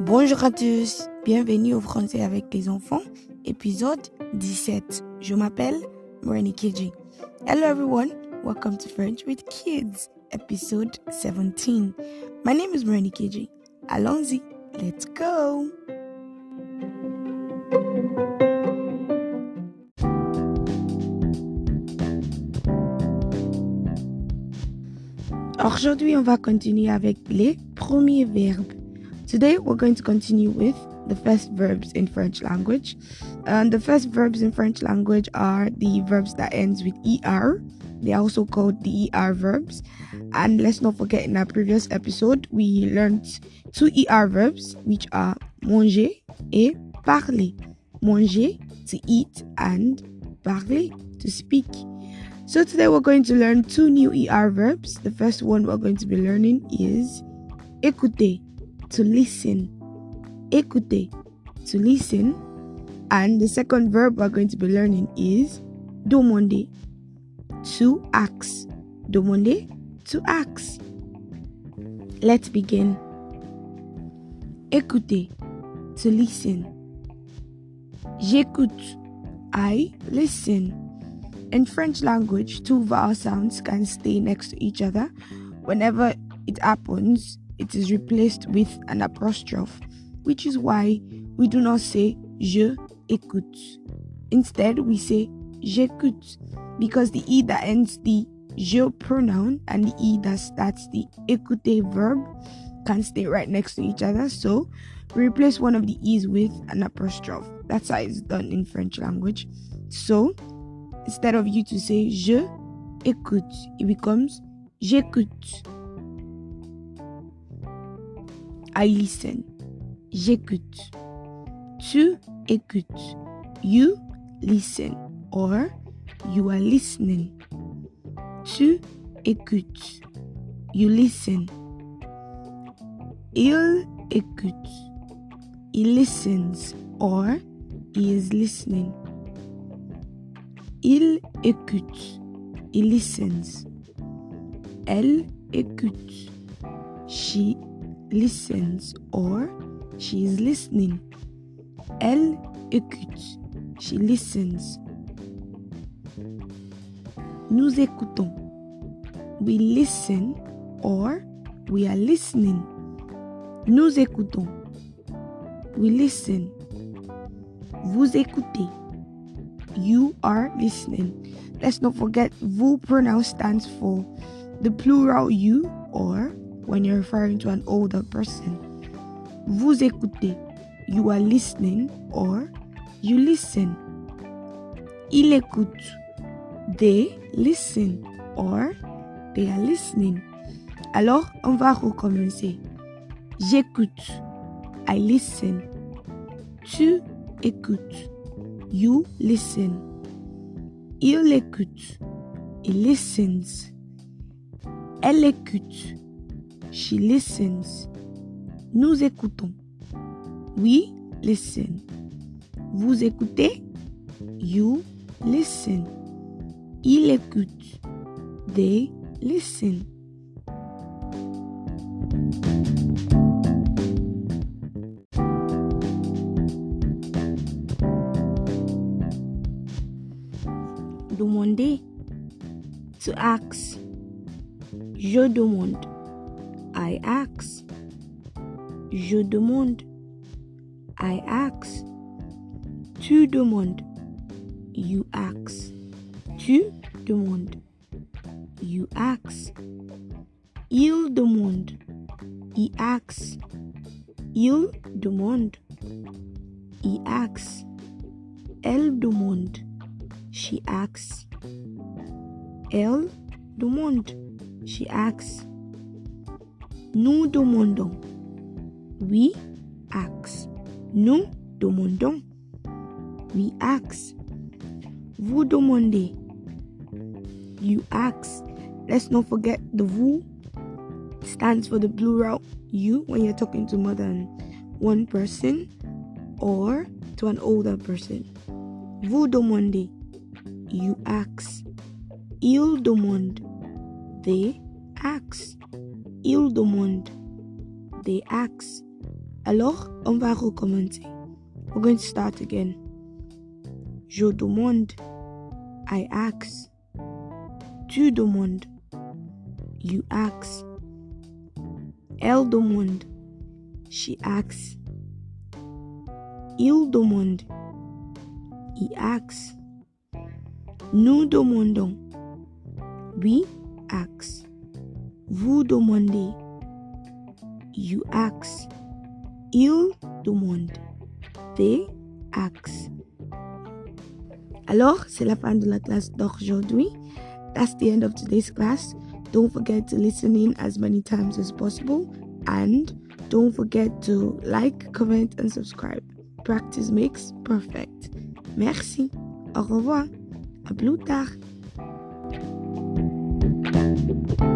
Bonjour à tous, bienvenue au français avec les enfants, épisode 17. Je m'appelle Morani Kiji. Hello everyone, welcome to French with Kids, episode 17. My name is Morani Kiji. Allons-y, let's go! Aujourd'hui, on va continuer avec les premiers verbes. Today, we're going to continue with the first verbs in French language. And the first verbs in French language are the verbs that ends with er. They are also called the er verbs. And let's not forget in our previous episode, we learned two er verbs, which are manger et parler. Manger to eat and parler to speak. So today we're going to learn two new ER verbs. The first one we're going to be learning is écouter, to listen. Écouter, to listen. And the second verb we're going to be learning is demander, to ask. Demander, to ask. Let's begin. Écouter, to listen. J'écoute, I listen. In French language, two vowel sounds can stay next to each other. Whenever it happens, it is replaced with an apostrophe, which is why we do not say je écoute. Instead, we say j'écoute because the e that ends the je pronoun and the e that starts the écouter verb can stay right next to each other. So we replace one of the e's with an apostrophe. That's how it's done in French language. So instead of you to say je écoute, it becomes j'écoute. I listen. J'écoute. Tu écoutes. You listen or you are listening. Tu écoutes. You listen. Il écoute. He listens or he is listening. Il écoute. He listens. Elle écoute. She listens or she is listening. Elle écoute. She listens. Nous écoutons. We listen or we are listening. Nous écoutons. We listen. Vous écoutez. You are listening. Let's not forget vous pronoun stands for the plural you or when you're referring to an older person. Vous écoutez. You are listening or you listen. Il écoute. They listen or they are listening. Alors, on va recommencer. J'écoute. I listen. Tu écoutes. You listen. Il écoute. He listens. Elle écoute. She listens. Nous écoutons. We listen. Vous écoutez? You listen. Il écoute. They listen. To ask. Je demande. I ask. Je demande. I ask. Tu demandes. You ask. Tu demandes. You ask. Il demande. He asks. Il demande. He asks. Elle demande. She asks. Elle demande. She asks. Nous demandons. We ask. Nous demandons. We ask. Vous demandez. You ask. Let's not forget the vous stands for the plural you when you're talking to more than one person or to an older person. Vous demandez. You ask. Il demande. They ask. Il demande. They ask. Alors, on va recommencer. We're going to start again. Je demande. I ask. Tu demandes. You ask. Elle demande. She asks. Il demande. He asks. Nous demandons. We ask. Vous demandez. You ask. Il demande. They ask. Alors, c'est la fin de la classe d'aujourd'hui. That's the end of today's class. Don't forget to listen in as many times as possible and don't forget to like, comment and subscribe. Practice makes perfect. Merci. Au revoir. À plus tard you